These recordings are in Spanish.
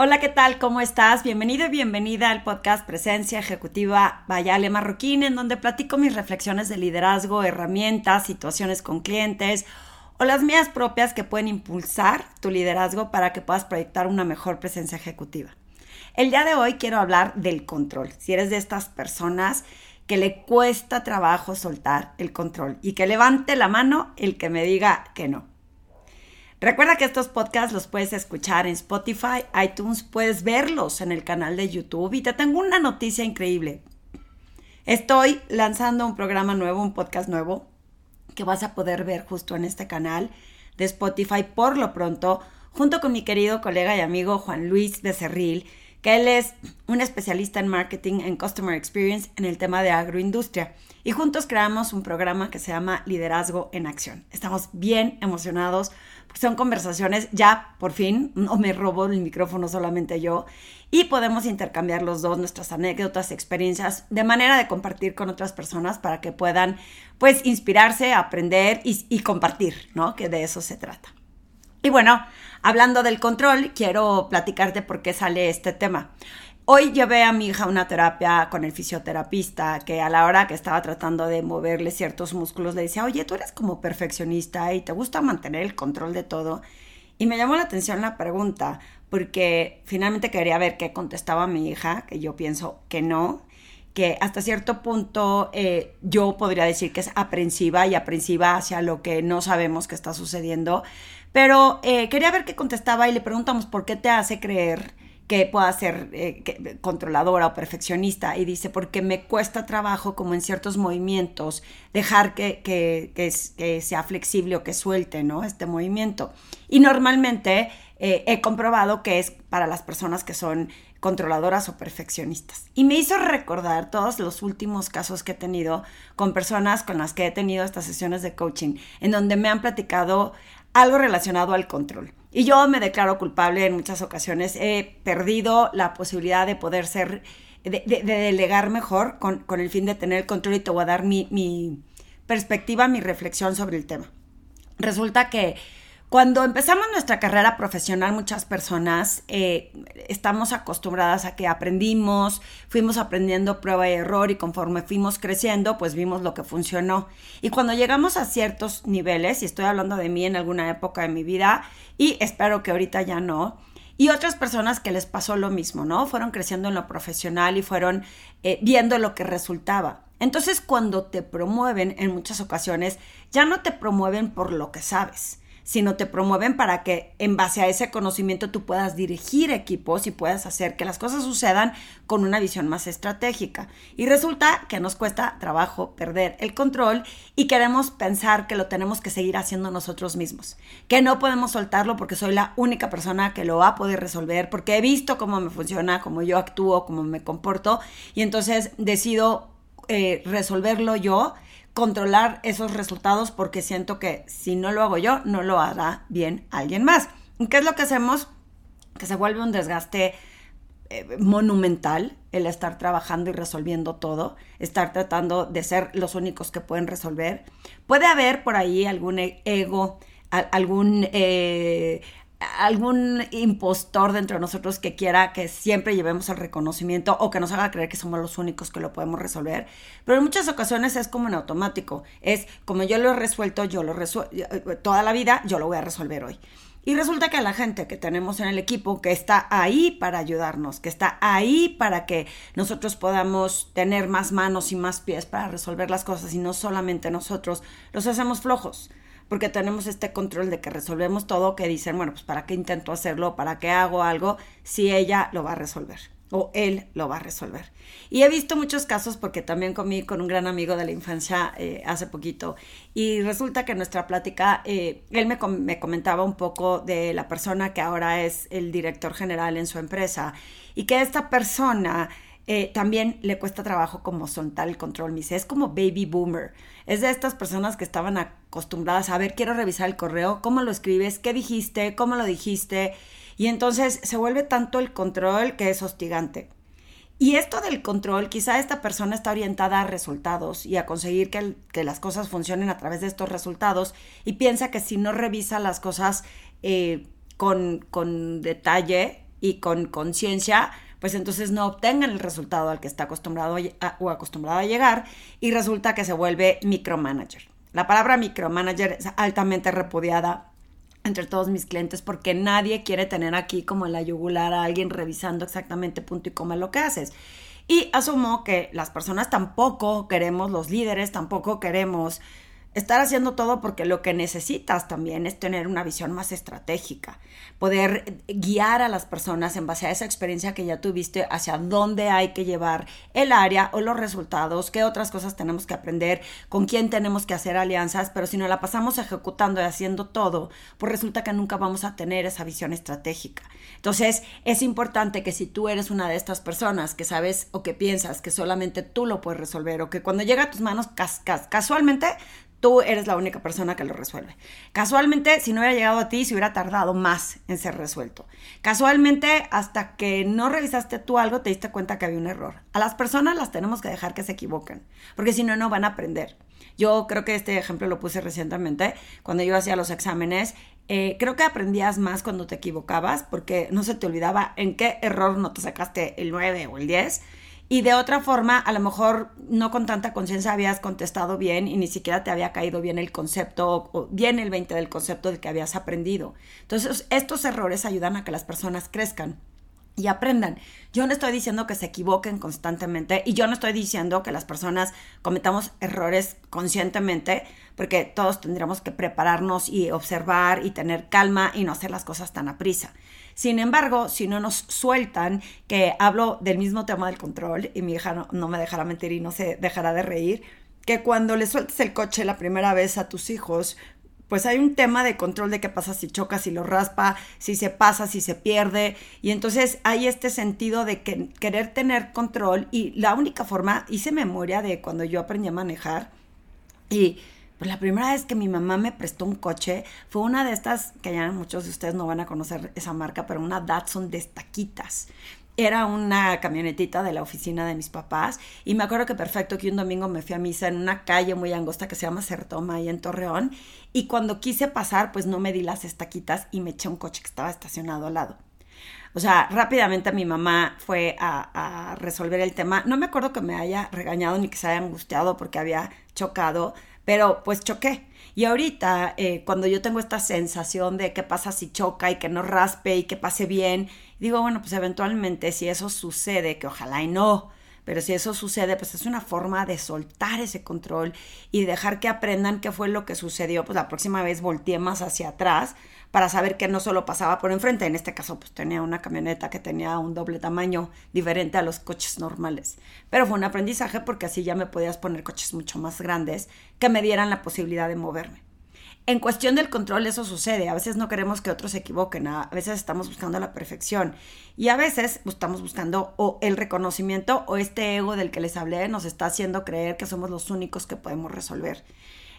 Hola, ¿qué tal? ¿Cómo estás? Bienvenido y bienvenida al podcast Presencia Ejecutiva Bayale Marroquín, en donde platico mis reflexiones de liderazgo, herramientas, situaciones con clientes o las mías propias que pueden impulsar tu liderazgo para que puedas proyectar una mejor presencia ejecutiva. El día de hoy quiero hablar del control. Si eres de estas personas que le cuesta trabajo soltar el control y que levante la mano el que me diga que no. Recuerda que estos podcasts los puedes escuchar en Spotify, iTunes, puedes verlos en el canal de YouTube y te tengo una noticia increíble. Estoy lanzando un programa nuevo, un podcast nuevo, que vas a poder ver justo en este canal de Spotify por lo pronto, junto con mi querido colega y amigo Juan Luis Becerril, que él es un especialista en marketing en Customer Experience en el tema de agroindustria. Y juntos creamos un programa que se llama Liderazgo en Acción. Estamos bien emocionados son conversaciones ya por fin, no me robo el micrófono solamente yo, y podemos intercambiar los dos nuestras anécdotas, experiencias, de manera de compartir con otras personas para que puedan, pues, inspirarse, aprender y, y compartir, ¿no? Que de eso se trata. Y bueno, hablando del control, quiero platicarte por qué sale este tema. Hoy llevé a mi hija una terapia con el fisioterapista que a la hora que estaba tratando de moverle ciertos músculos le decía, oye, tú eres como perfeccionista y te gusta mantener el control de todo. Y me llamó la atención la pregunta porque finalmente quería ver qué contestaba mi hija, que yo pienso que no, que hasta cierto punto eh, yo podría decir que es aprensiva y aprensiva hacia lo que no sabemos que está sucediendo. Pero eh, quería ver qué contestaba y le preguntamos por qué te hace creer que pueda ser eh, controladora o perfeccionista y dice, porque me cuesta trabajo como en ciertos movimientos dejar que, que, sea flexible o que suelte, ¿no? Este movimiento. Y normalmente eh, he comprobado que es para las personas que son controladoras o perfeccionistas. Y me hizo recordar todos los últimos casos que he tenido con personas con las que he tenido estas sesiones de coaching, en donde me han platicado algo relacionado al control. Y yo me declaro culpable en muchas ocasiones. He perdido la posibilidad de poder ser, de, delegar mejor con, con, el fin de tener el control y te voy a dar mi, mi perspectiva, mi reflexión sobre el tema. Resulta que cuando empezamos nuestra carrera profesional, muchas personas eh, estamos acostumbradas a que aprendimos, fuimos aprendiendo prueba y error y conforme fuimos creciendo, pues vimos lo que funcionó. Y cuando llegamos a ciertos niveles, y estoy hablando de mí en alguna época de mi vida, y espero que ahorita ya no, y otras personas que les pasó lo mismo, ¿no? Fueron creciendo en lo profesional y fueron eh, viendo lo que resultaba. Entonces, cuando te promueven en muchas ocasiones, ya no te promueven por lo que sabes sino te promueven para que en base a ese conocimiento tú puedas dirigir equipos y puedas hacer que las cosas sucedan con una visión más estratégica. Y resulta que nos cuesta trabajo perder el control y queremos pensar que lo tenemos que seguir haciendo nosotros mismos, que no podemos soltarlo porque soy la única persona que lo va a poder resolver, porque he visto cómo me funciona, cómo yo actúo, cómo me comporto y entonces decido eh, resolverlo yo controlar esos resultados porque siento que si no lo hago yo, no lo hará bien alguien más. ¿Qué es lo que hacemos? Que se vuelve un desgaste eh, monumental el estar trabajando y resolviendo todo, estar tratando de ser los únicos que pueden resolver. Puede haber por ahí algún e-, ego, algún eh, algún impostor dentro de nosotros que quiera que siempre llevemos el reconocimiento o que nos haga creer que somos los únicos que lo podemos resolver. Pero en muchas ocasiones es como en automático. Es como yo lo he resuelto, yo lo resuelvo toda la vida, yo lo voy a resolver hoy. Y resulta que la gente que tenemos en el equipo, que está ahí para ayudarnos, que está ahí para que nosotros podamos tener más manos y más pies para resolver las cosas y no solamente nosotros, los hacemos flojos porque tenemos este control de que resolvemos todo, que dicen, bueno, pues para qué intento hacerlo, para qué hago algo, si ella lo va a resolver o él lo va a resolver. Y he visto muchos casos porque también comí con un gran amigo de la infancia eh, hace poquito y resulta que en nuestra plática eh, él me, me, comentaba un poco de la persona que ahora es el director general en su empresa y que esta persona eh, también le cuesta trabajo como soltar el control. Me es como baby boomer. Es de estas personas que estaban acostumbradas a ver, quiero revisar el correo, cómo lo escribes, qué dijiste, cómo lo dijiste. Y entonces se vuelve tanto el control que es hostigante. Y esto del control, quizá esta persona está orientada a resultados y a conseguir que, que las cosas funcionen a través de estos resultados y piensa que si no revisa las cosas eh, con, con detalle, y con conciencia, pues entonces no obtengan el resultado al que está acostumbrado o acostumbrado a llegar y resulta que se vuelve micromanager. La palabra micromanager es altamente repudiada entre todos mis clientes porque nadie quiere tener aquí como en la yugular a alguien revisando exactamente punto y coma lo que haces. Y asumo que las personas tampoco queremos, los líderes tampoco queremos estar haciendo todo porque lo que necesitas también es tener una visión más estratégica, poder guiar a las personas en base a esa experiencia que ya tuviste hacia dónde hay que llevar el área o los resultados, qué otras cosas tenemos que aprender, con quién tenemos que hacer alianzas, pero si no la pasamos ejecutando y haciendo todo, pues resulta que nunca vamos a tener esa visión estratégica. Entonces, es importante que si tú eres una de estas personas que sabes o que piensas que solamente tú lo puedes resolver o que cuando llega a tus manos casualmente tú eres la única persona que lo resuelve. Casualmente, si no hubiera llegado a ti, se hubiera tardado más en ser resuelto. Casualmente, hasta que no revisaste tú algo, te diste cuenta que había un error. A las personas las tenemos que dejar que se equivoquen, porque si no, no van a aprender. Yo creo que este ejemplo lo puse recientemente, cuando yo hacía los exámenes. Eh, creo que aprendías más cuando te equivocabas, porque no se te olvidaba en qué error no te sacaste el 9 o el 10 y de otra forma, a lo mejor no con tanta conciencia habías contestado bien y ni siquiera te había caído bien el concepto o bien el 20 del concepto de que habías aprendido. Entonces, estos errores ayudan a que las personas crezcan y aprendan. Yo no estoy diciendo que se equivoquen constantemente y yo no estoy diciendo que las personas cometamos errores conscientemente, porque todos tendríamos que prepararnos y observar y tener calma y no hacer las cosas tan a prisa. Sin embargo, si no nos sueltan, que hablo del mismo tema del control, y mi hija no, me dejará mentir y no se dejará de reír, que cuando le sueltes el coche la primera vez a tus hijos, pues hay un tema de control de qué pasa si choca, si lo raspa, si se pasa, si se pierde. Y entonces hay este sentido de que, querer tener control y la única forma, hice memoria de cuando yo aprendí a manejar y pues la primera vez que mi mamá me prestó un coche fue una de estas, que ya muchos de ustedes no van a conocer esa marca, pero una Datsun de estaquitas. Era una camionetita de la oficina de mis papás y me acuerdo que perfecto que un domingo me fui a misa en una calle muy angosta que se llama Certoma ahí en Torreón y cuando quise pasar pues no me di las estaquitas y me eché un coche que estaba estacionado al lado. O sea, rápidamente mi mamá fue a, a, resolver el tema. No me acuerdo que me haya regañado ni que se haya angustiado porque había chocado, pero pues choqué. Y ahorita, eh, cuando yo tengo esta sensación de qué pasa si choca y que no raspe y que pase bien, digo, bueno, pues eventualmente si eso sucede, que ojalá y no, pero si eso sucede, pues es una forma de soltar ese control y dejar que aprendan qué fue lo que sucedió. Pues la próxima vez volteé más hacia atrás para saber que no solo pasaba por enfrente, en este caso pues tenía una camioneta que tenía un doble tamaño diferente a los coches normales. Pero fue un aprendizaje porque así ya me podías poner coches mucho más grandes que me dieran la posibilidad de moverme. En cuestión del control eso sucede, a veces no queremos que otros se equivoquen, a veces estamos buscando la perfección y a veces estamos buscando o el reconocimiento o este ego del que les hablé nos está haciendo creer que somos los únicos que podemos resolver.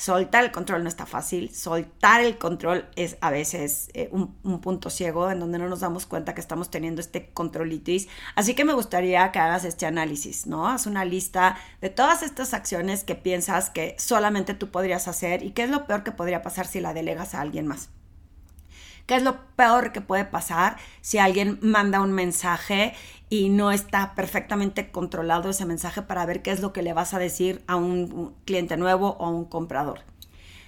Soltar el control no está fácil, soltar el control es a veces eh, un, un, punto ciego en donde no nos damos cuenta que estamos teniendo este controlitis. Así que me gustaría que hagas este análisis, ¿no? Haz una lista de todas estas acciones que piensas que solamente tú podrías hacer y qué es lo peor que podría pasar si la delegas a alguien más. ¿Qué es lo peor que puede pasar si alguien manda un mensaje y no está perfectamente controlado ese mensaje para ver qué es lo que le vas a decir a un cliente nuevo o a un comprador?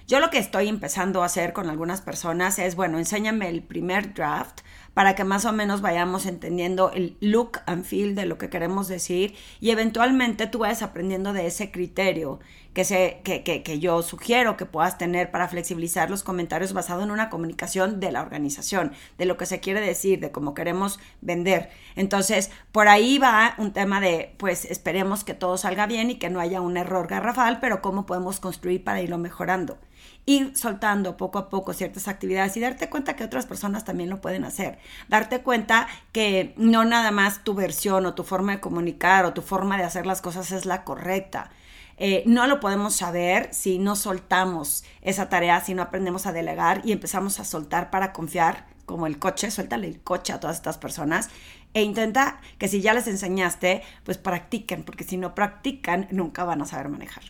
Yo lo que estoy empezando a hacer con algunas personas es, bueno, enséñame el primer draft para que más o menos vayamos entendiendo el look and feel de lo que queremos decir y eventualmente tú vayas aprendiendo de ese criterio que, se, que, que, que yo sugiero que puedas tener para flexibilizar los comentarios basado en una comunicación de la organización, de lo que se quiere decir, de cómo queremos vender. Entonces, por ahí va un tema de, pues esperemos que todo salga bien y que no haya un error garrafal, pero cómo podemos construir para irlo mejorando ir soltando poco a poco ciertas actividades y darte cuenta que otras personas también lo pueden hacer. Darte cuenta que no nada más tu versión o tu forma de comunicar o tu forma de hacer las cosas es la correcta. Eh, no lo podemos saber si no soltamos esa tarea, si no aprendemos a delegar y empezamos a soltar para confiar, como el coche, suéltale el coche a todas estas personas e intenta que si ya les enseñaste, pues practiquen, porque si no practican, nunca van a saber manejar.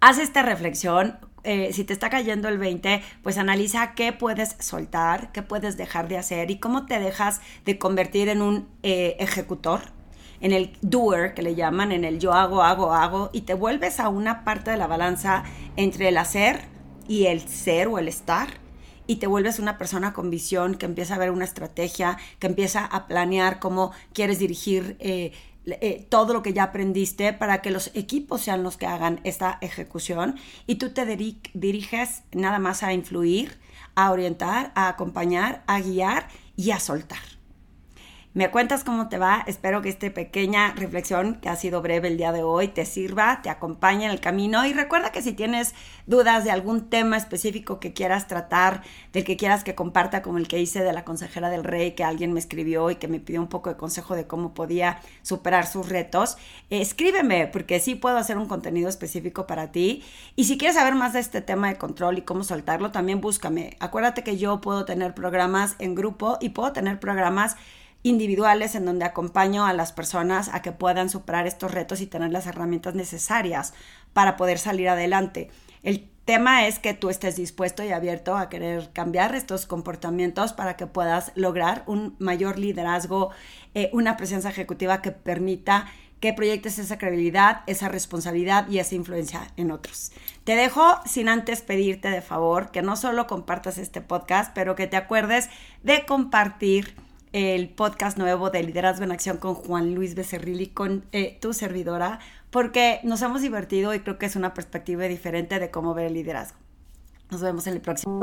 Haz esta reflexión, eh, si te está cayendo el 20, pues analiza qué puedes soltar, qué puedes dejar de hacer y cómo te dejas de convertir en un eh, ejecutor, en el doer que le llaman, en el yo hago, hago, hago, y te vuelves a una parte de la balanza entre el hacer y el ser o el estar. Y te vuelves una persona con visión que empieza a ver una estrategia, que empieza a planear cómo quieres dirigir eh, eh, todo lo que ya aprendiste para que los equipos sean los que hagan esta ejecución y tú te diriges nada más a influir, a orientar, a acompañar, a guiar y a soltar. Me cuentas cómo te va. Espero que esta pequeña reflexión, que ha sido breve el día de hoy, te sirva, te acompañe en el camino. Y recuerda que si tienes dudas de algún tema específico que quieras tratar, del que quieras que comparta, como el que hice de la consejera del rey, que alguien me escribió y que me pidió un poco de consejo de cómo podía superar sus retos, escríbeme, porque sí puedo hacer un contenido específico para ti. Y si quieres saber más de este tema de control y cómo soltarlo, también búscame. Acuérdate que yo puedo tener programas en grupo y puedo tener programas individuales en donde acompaño a las personas a que puedan superar estos retos y tener las herramientas necesarias para poder salir adelante. El tema es que tú estés dispuesto y abierto a querer cambiar estos comportamientos para que puedas lograr un mayor liderazgo, eh, una presencia ejecutiva que permita que proyectes esa credibilidad, esa responsabilidad y esa influencia en otros. Te dejo sin antes pedirte de favor que no solo compartas este podcast, pero que te acuerdes de compartir el podcast nuevo de Liderazgo en Acción con Juan Luis Becerril y con eh, tu servidora, porque nos hemos divertido y creo que es una perspectiva diferente de cómo ver el liderazgo. Nos vemos en el próximo.